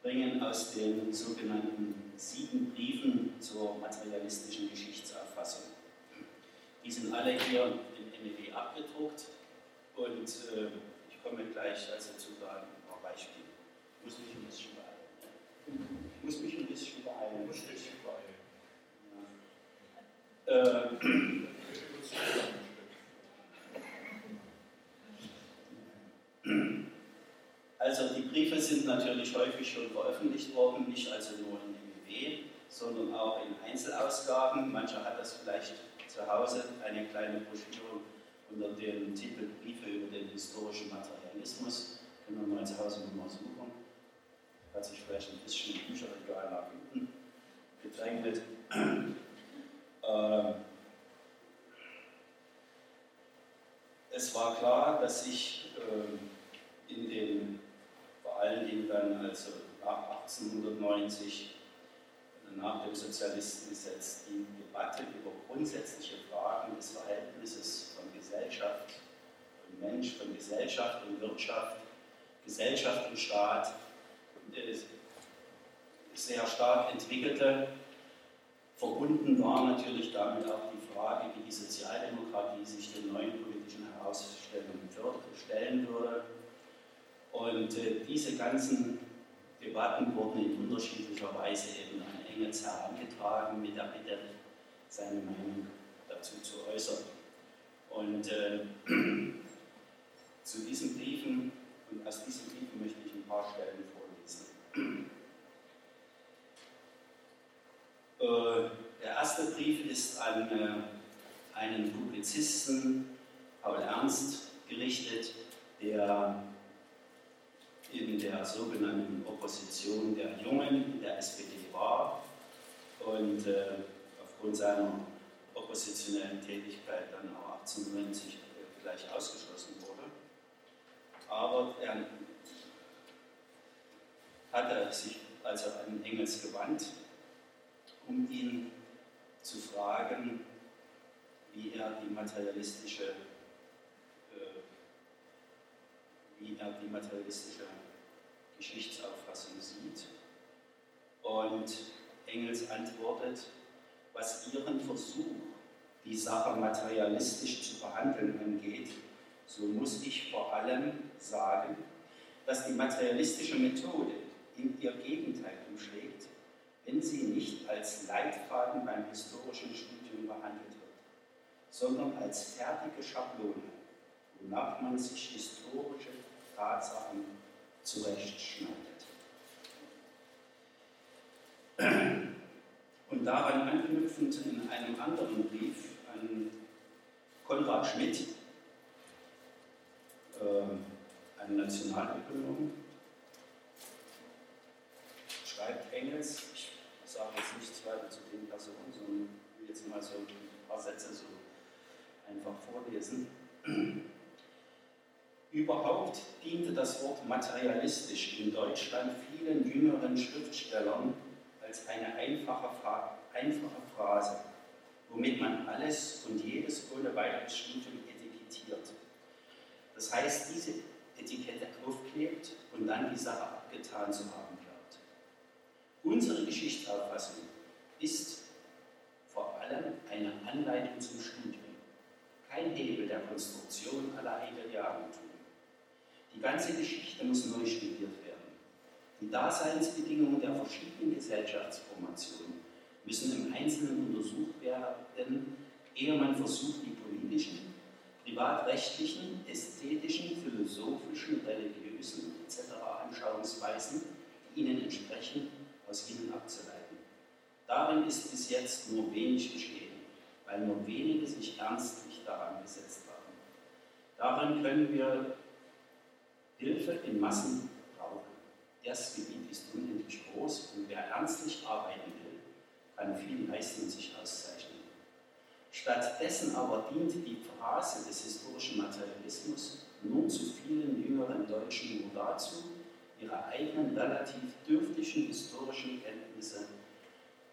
bringen aus den sogenannten sieben Briefen zur materialistischen Geschichtsauffassung. Die sind alle hier im NEW abgedruckt und äh, ich komme gleich also zu ein paar Beispielen. Ich muss mich ein bisschen beeilen. Ich muss mich ein bisschen beeilen. Muss dich beeilen. Ja. Äh, also die Briefe sind natürlich häufig schon veröffentlicht worden, nicht also nur in MIW, sondern auch in Einzelausgaben. Mancher hat das vielleicht zu Hause, eine kleine Broschüre unter dem Titel Briefe über den historischen Materialismus. Können wir mal zu Hause nochmal suchen. Hat sich vielleicht ein bisschen im Bücherregal nach hinten gedrängelt. äh, es war klar, dass ich äh, in den, vor allen Dingen dann also nach 1890, nach dem Sozialistengesetz, die Debatte über grundsätzliche Fragen des Verhältnisses Gesellschaft und Mensch, von Gesellschaft und Wirtschaft, Gesellschaft und Staat sehr stark entwickelte. Verbunden war natürlich damit auch die Frage, wie die Sozialdemokratie sich den neuen politischen Herausstellungen stellen würde. Und äh, diese ganzen Debatten wurden in unterschiedlicher Weise eben an Engels herangetragen, mit der Bitte, seine Meinung dazu zu äußern. Und äh, zu diesen Briefen und aus diesen Briefen möchte ich ein paar Stellen vorlesen. Äh, der erste Brief ist an äh, einen Publizisten, Paul Ernst, gerichtet, der in der sogenannten Opposition der Jungen der SPD war und äh, aufgrund seiner oppositionellen Tätigkeit dann auch 1890 gleich ausgeschlossen wurde. Aber er hatte sich also an Engels gewandt, um ihn zu fragen, wie er die materialistische, äh, wie er die materialistische Geschichtsauffassung sieht. Und Engels antwortet, was ihren Versuch die Sache materialistisch zu behandeln angeht, so muss ich vor allem sagen, dass die materialistische Methode in ihr Gegenteil umschlägt, wenn sie nicht als Leitfaden beim historischen Studium behandelt wird, sondern als fertige Schablone, wonach man sich historische Tatsachen zurechtschneidet. Und daran anknüpfend in einem anderen Brief an Konrad Schmidt, äh, ein Nationalökonom, schreibt Engels, ich sage jetzt nichts weiter zu den Personen, sondern will jetzt mal so ein paar Sätze so einfach vorlesen. Überhaupt diente das Wort materialistisch in Deutschland vielen jüngeren Schriftstellern als eine einfache, einfache Phrase, womit man alles und jedes ohne weiteres Studium etikettiert. Das heißt, diese Etikette aufklebt und dann die Sache abgetan zu haben glaubt. Unsere Geschichtsauffassung ist vor allem eine Anleitung zum Studium, kein Hebel der Konstruktion aller Hegelianentum. Die ganze Geschichte muss neu studiert werden. Die Daseinsbedingungen der verschiedenen Gesellschaftsformationen müssen im Einzelnen untersucht werden, ehe man versucht, die politischen, privatrechtlichen, ästhetischen, philosophischen, religiösen etc. Anschauungsweisen, die ihnen entsprechen, aus ihnen abzuleiten. Darin ist bis jetzt nur wenig geschehen, weil nur wenige sich ernstlich daran gesetzt haben. Darin können wir Hilfe in Massen brauchen. Das Gebiet ist unendlich groß und wer ernstlich arbeiten will, kann viel leisten und sich auszeichnen. Stattdessen aber dient die Phrase des historischen Materialismus nun zu vielen jüngeren Deutschen nur dazu, ihre eigenen relativ dürftigen historischen Kenntnisse,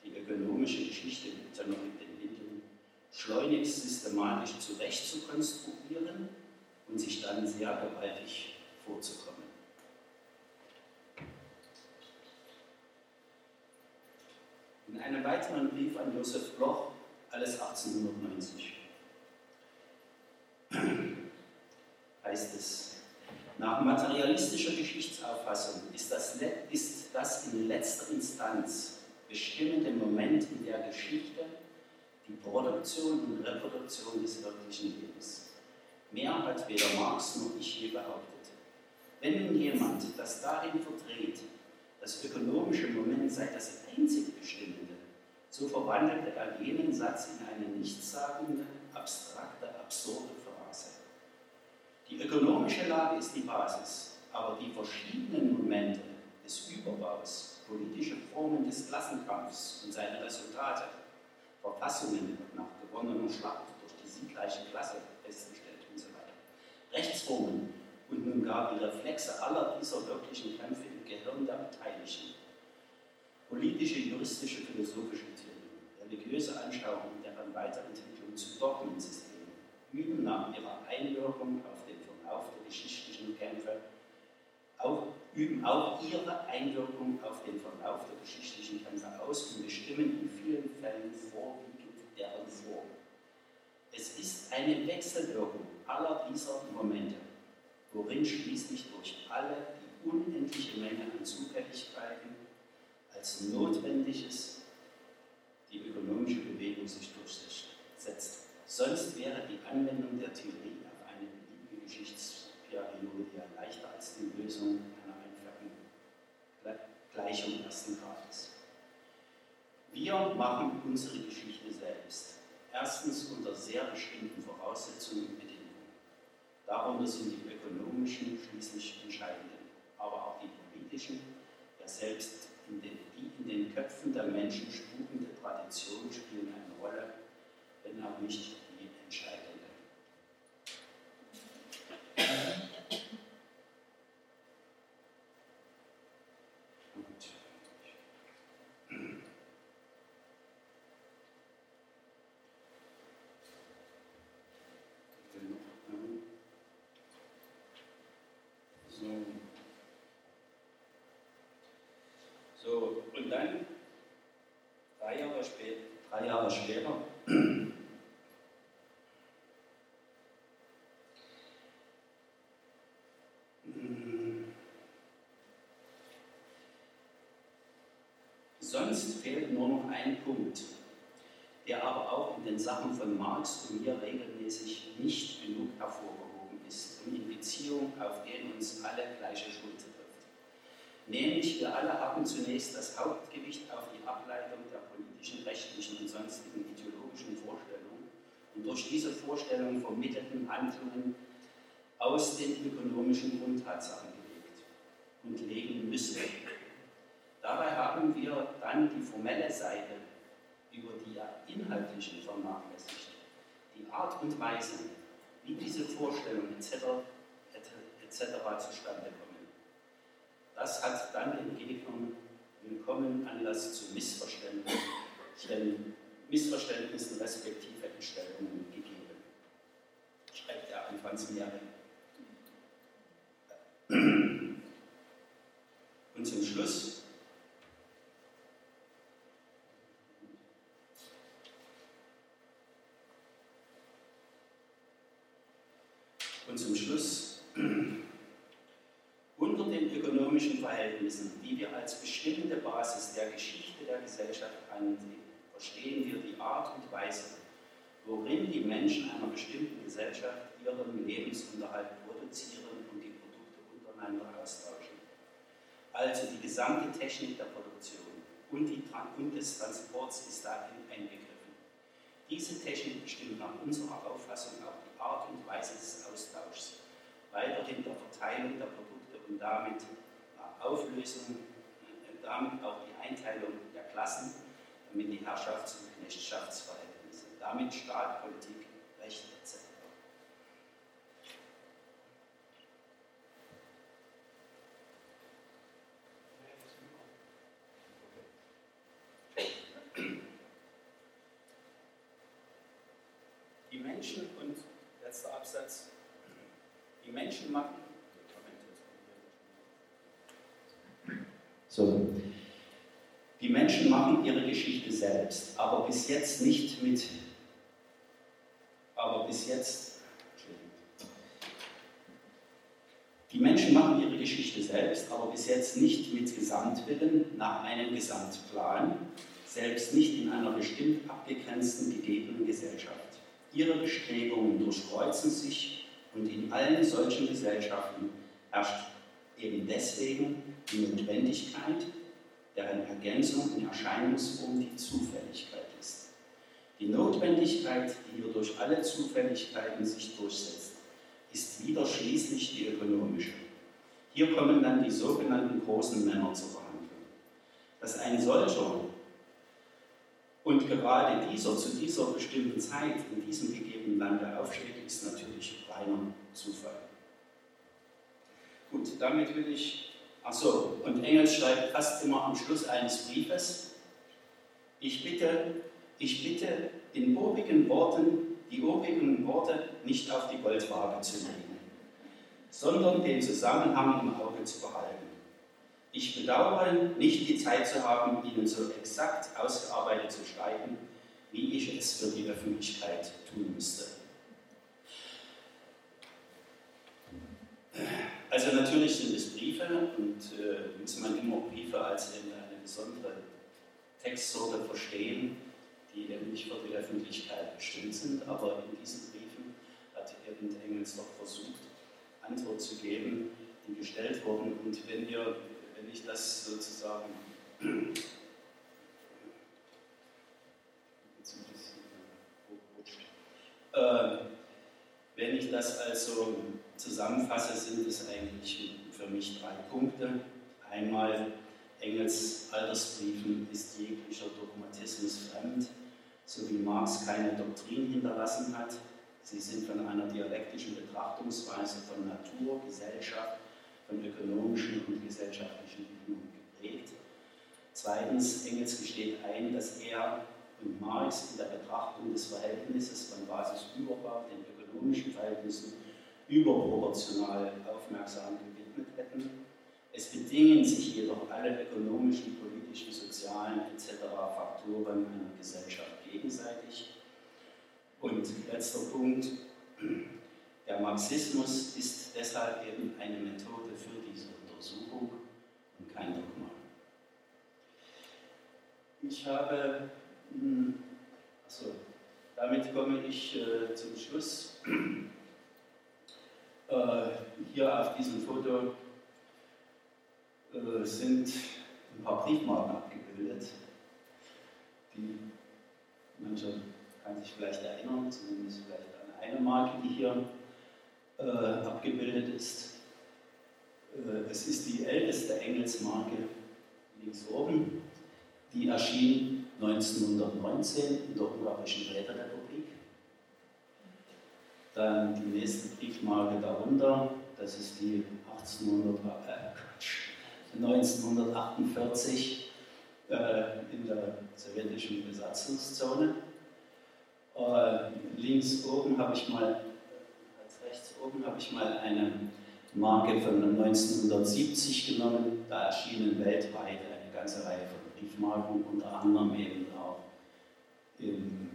die ökonomische Geschichte in den Windeln, schleunigst systematisch zurechtzukonstruieren und sich dann sehr gewaltig vorzukommen. In einem weiteren Brief an Josef Bloch, alles 1890, heißt es, nach materialistischer Geschichtsauffassung ist das, ist das in letzter Instanz bestimmende Moment in der Geschichte die Produktion und Reproduktion des wirklichen Lebens. Mehr hat weder Marx noch ich je behauptet. Wenn nun jemand das darin verdreht, das ökonomische Moment sei das einzig Bestimmende, so verwandelte er jenen Satz in eine nichtssagende, abstrakte, absurde Phrase. Die ökonomische Lage ist die Basis, aber die verschiedenen Momente des Überbaus, politische Formen des Klassenkampfs und seine Resultate, Verfassungen nach gewonnener Schlacht durch die siegreiche Klasse festgestellt und so weiter, Rechtsformen, und nun gar die Reflexe aller dieser wirklichen Kämpfe im Gehirn der Beteiligten. Politische, juristische, philosophische Theorien, religiöse Anschauungen, deren Weiterentwicklung zu Dogmensystemen üben nach ihrer Einwirkung auf den Verlauf der geschichtlichen Kämpfe, auch, üben auch ihre Einwirkung auf den Verlauf der geschichtlichen Kämpfe aus und bestimmen in vielen Fällen vorwiegend deren Form. Es ist eine Wechselwirkung aller dieser Momente worin schließlich durch alle die unendliche Menge an Zufälligkeiten als Notwendiges die ökonomische Bewegung sich durchsetzt. Sonst wäre die Anwendung der Theorie auf eine beliebige Geschichtsperiode ja leichter als die Lösung einer einfachen Gleichung ersten Grades. Wir machen unsere Geschichte selbst. Erstens unter sehr bestimmten Voraussetzungen und Bedingungen. Darunter sind die ökonomischen schließlich entscheidenden, aber auch die politischen, ja selbst in den, die in den Köpfen der Menschen spukende Traditionen spielen eine Rolle, wenn auch nicht die entscheidende. dann, drei Jahre später, drei Jahre später Sonst fehlt nur noch ein Punkt, der aber auch in den Sachen von Marx und mir regelmäßig nicht genug hervorgehoben ist und in Beziehung auf den uns alle gleiche Schuld Nämlich wir alle haben zunächst das Hauptgewicht auf die Ableitung der politischen, rechtlichen und sonstigen ideologischen Vorstellungen und durch diese Vorstellungen vermittelten Handlungen aus den ökonomischen Grundtatsachen gelegt und legen müssen. Dabei haben wir dann die formelle Seite über die inhaltlichen vernachlässigt. Die Art und Weise, wie diese Vorstellungen etc. etc. zustande kommen. Das hat dann den Gegnern willkommen Anlass zu Missverständnissen Missverständnissen respektive Entstellungen gegeben. Schreibt er anfangs mehr Und zum Schluss Und zum Schluss, unter den ökonomischen Verhältnissen, die wir als bestimmende Basis der Geschichte der Gesellschaft ansehen, verstehen wir die Art und Weise, worin die Menschen einer bestimmten Gesellschaft ihren Lebensunterhalt produzieren und die Produkte untereinander austauschen. Also die gesamte Technik der Produktion und, die, und des Transports ist darin einbegriffen. Diese Technik bestimmt nach unserer Auffassung auch die Art und Weise des Austauschs, weiterhin der Verteilung der Produkte und damit nach Auflösung, äh, damit auch die Einteilung der Klassen, damit die Herrschafts- und Knechtschaftsverhältnisse, damit Staat, Politik, Recht etc. Die Menschen und letzter Absatz, die Menschen machen. So. Die Menschen machen ihre Geschichte selbst, aber bis jetzt nicht mit, bis jetzt, die Menschen machen ihre Geschichte selbst, aber bis jetzt nicht mit Gesamtwillen nach einem Gesamtplan, selbst nicht in einer bestimmt abgegrenzten gegebenen Gesellschaft. Ihre Bestrebungen durchkreuzen sich und in allen solchen Gesellschaften herrscht eben deswegen die Notwendigkeit, deren Ergänzung in Erscheinungsform die Zufälligkeit. Die Notwendigkeit, die hier durch alle Zufälligkeiten sich durchsetzt, ist wieder schließlich die ökonomische. Hier kommen dann die sogenannten großen Männer zur Behandlung. Dass ein solcher und gerade dieser zu dieser bestimmten Zeit in diesem gegebenen Lande aufsteht, ist natürlich reiner Zufall. Gut, damit will ich, achso, und Engels schreibt fast immer am Schluss eines Briefes, ich bitte, ich bitte in obigen Worten, die obigen Worte nicht auf die Goldwaage zu legen, sondern den Zusammenhang im Auge zu behalten. Ich bedauere, nicht die Zeit zu haben, Ihnen so exakt ausgearbeitet zu schreiben, wie ich es für die Öffentlichkeit tun müsste. Also natürlich sind es Briefe und äh, muss man immer Briefe als eine besondere Textsorte verstehen, die eben nicht für die Öffentlichkeit bestimmt sind, aber in diesen Briefen hat eben Engels doch versucht, Antwort zu geben, die gestellt wurden. Und wenn wir wenn ich das sozusagen äh, wenn ich das also zusammenfasse, sind es eigentlich für mich drei Punkte. Einmal Engels Altersbriefen ist jeglicher Dogmatismus fremd, so wie Marx keine Doktrin hinterlassen hat. Sie sind von einer dialektischen Betrachtungsweise von Natur, Gesellschaft von ökonomischen und gesellschaftlichen Bedingungen geprägt. Zweitens, Engels gesteht ein, dass er und Marx in der Betrachtung des Verhältnisses von Basisüberbau den ökonomischen Verhältnissen überproportional aufmerksam gewidmet hätten. Es bedingen sich jedoch alle ökonomischen, politischen, sozialen etc. Faktoren einer Gesellschaft gegenseitig. Und letzter Punkt, der Marxismus ist deshalb eben eine Methode für diese Untersuchung und kein Dogma. Ich habe, also damit komme ich äh, zum Schluss. Äh, hier auf diesem Foto äh, sind ein paar Briefmarken abgebildet, die manche kann sich vielleicht erinnern, zumindest vielleicht an eine Marke, die hier äh, abgebildet ist. Äh, es ist die älteste Engelsmarke links oben. Die erschien 1919 in der Ungarischen Räterepublik. Dann die nächste Briefmarke darunter, das ist die 1800, äh, 1948 äh, in der sowjetischen Besatzungszone. Äh, links oben habe ich mal, rechts oben habe ich mal eine Marke von 1970 genommen. Da erschienen weltweit eine ganze Reihe von Briefmarken, unter anderem eben auch in,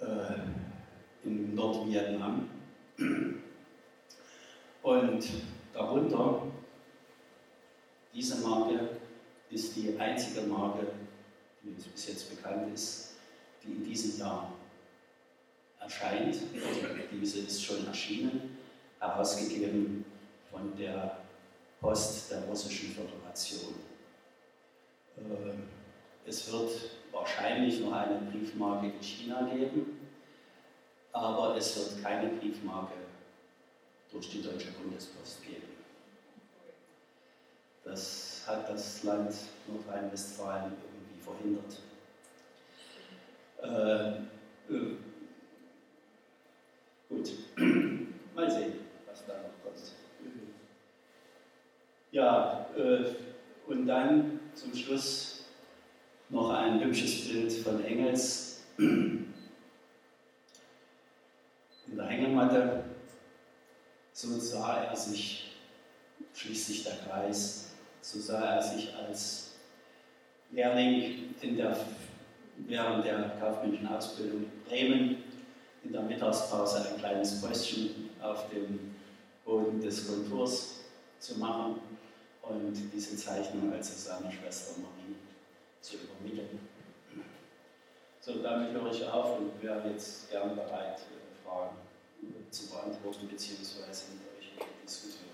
äh, in Nordvietnam. Und darunter, diese Marke ist die einzige Marke, die uns bis jetzt bekannt ist, die in diesem Jahr erscheint. Diese ist schon erschienen, herausgegeben von der Post der Russischen Föderation. Äh, es wird wahrscheinlich noch eine Briefmarke in China geben, aber es wird keine Briefmarke durch die Deutsche Bundespost geben. Das hat das Land Nordrhein-Westfalen irgendwie verhindert. Äh, äh, gut, mal sehen, was da noch kommt. Ja, äh, und dann zum Schluss noch ein hübsches Bild von Engels in der Hängematte. So sah er sich, schließt sich der Kreis, so sah er sich als Lehrling in der, während der kaufmännischen Ausbildung in Bremen in der Mittagspause ein kleines Päuschen auf dem Boden des Konturs zu machen und diese Zeichnung also seiner Schwester Marie zu übermitteln. So, damit höre ich auf und wäre jetzt gern bereit, Fragen zu beantworten bzw. mit euch diskutieren.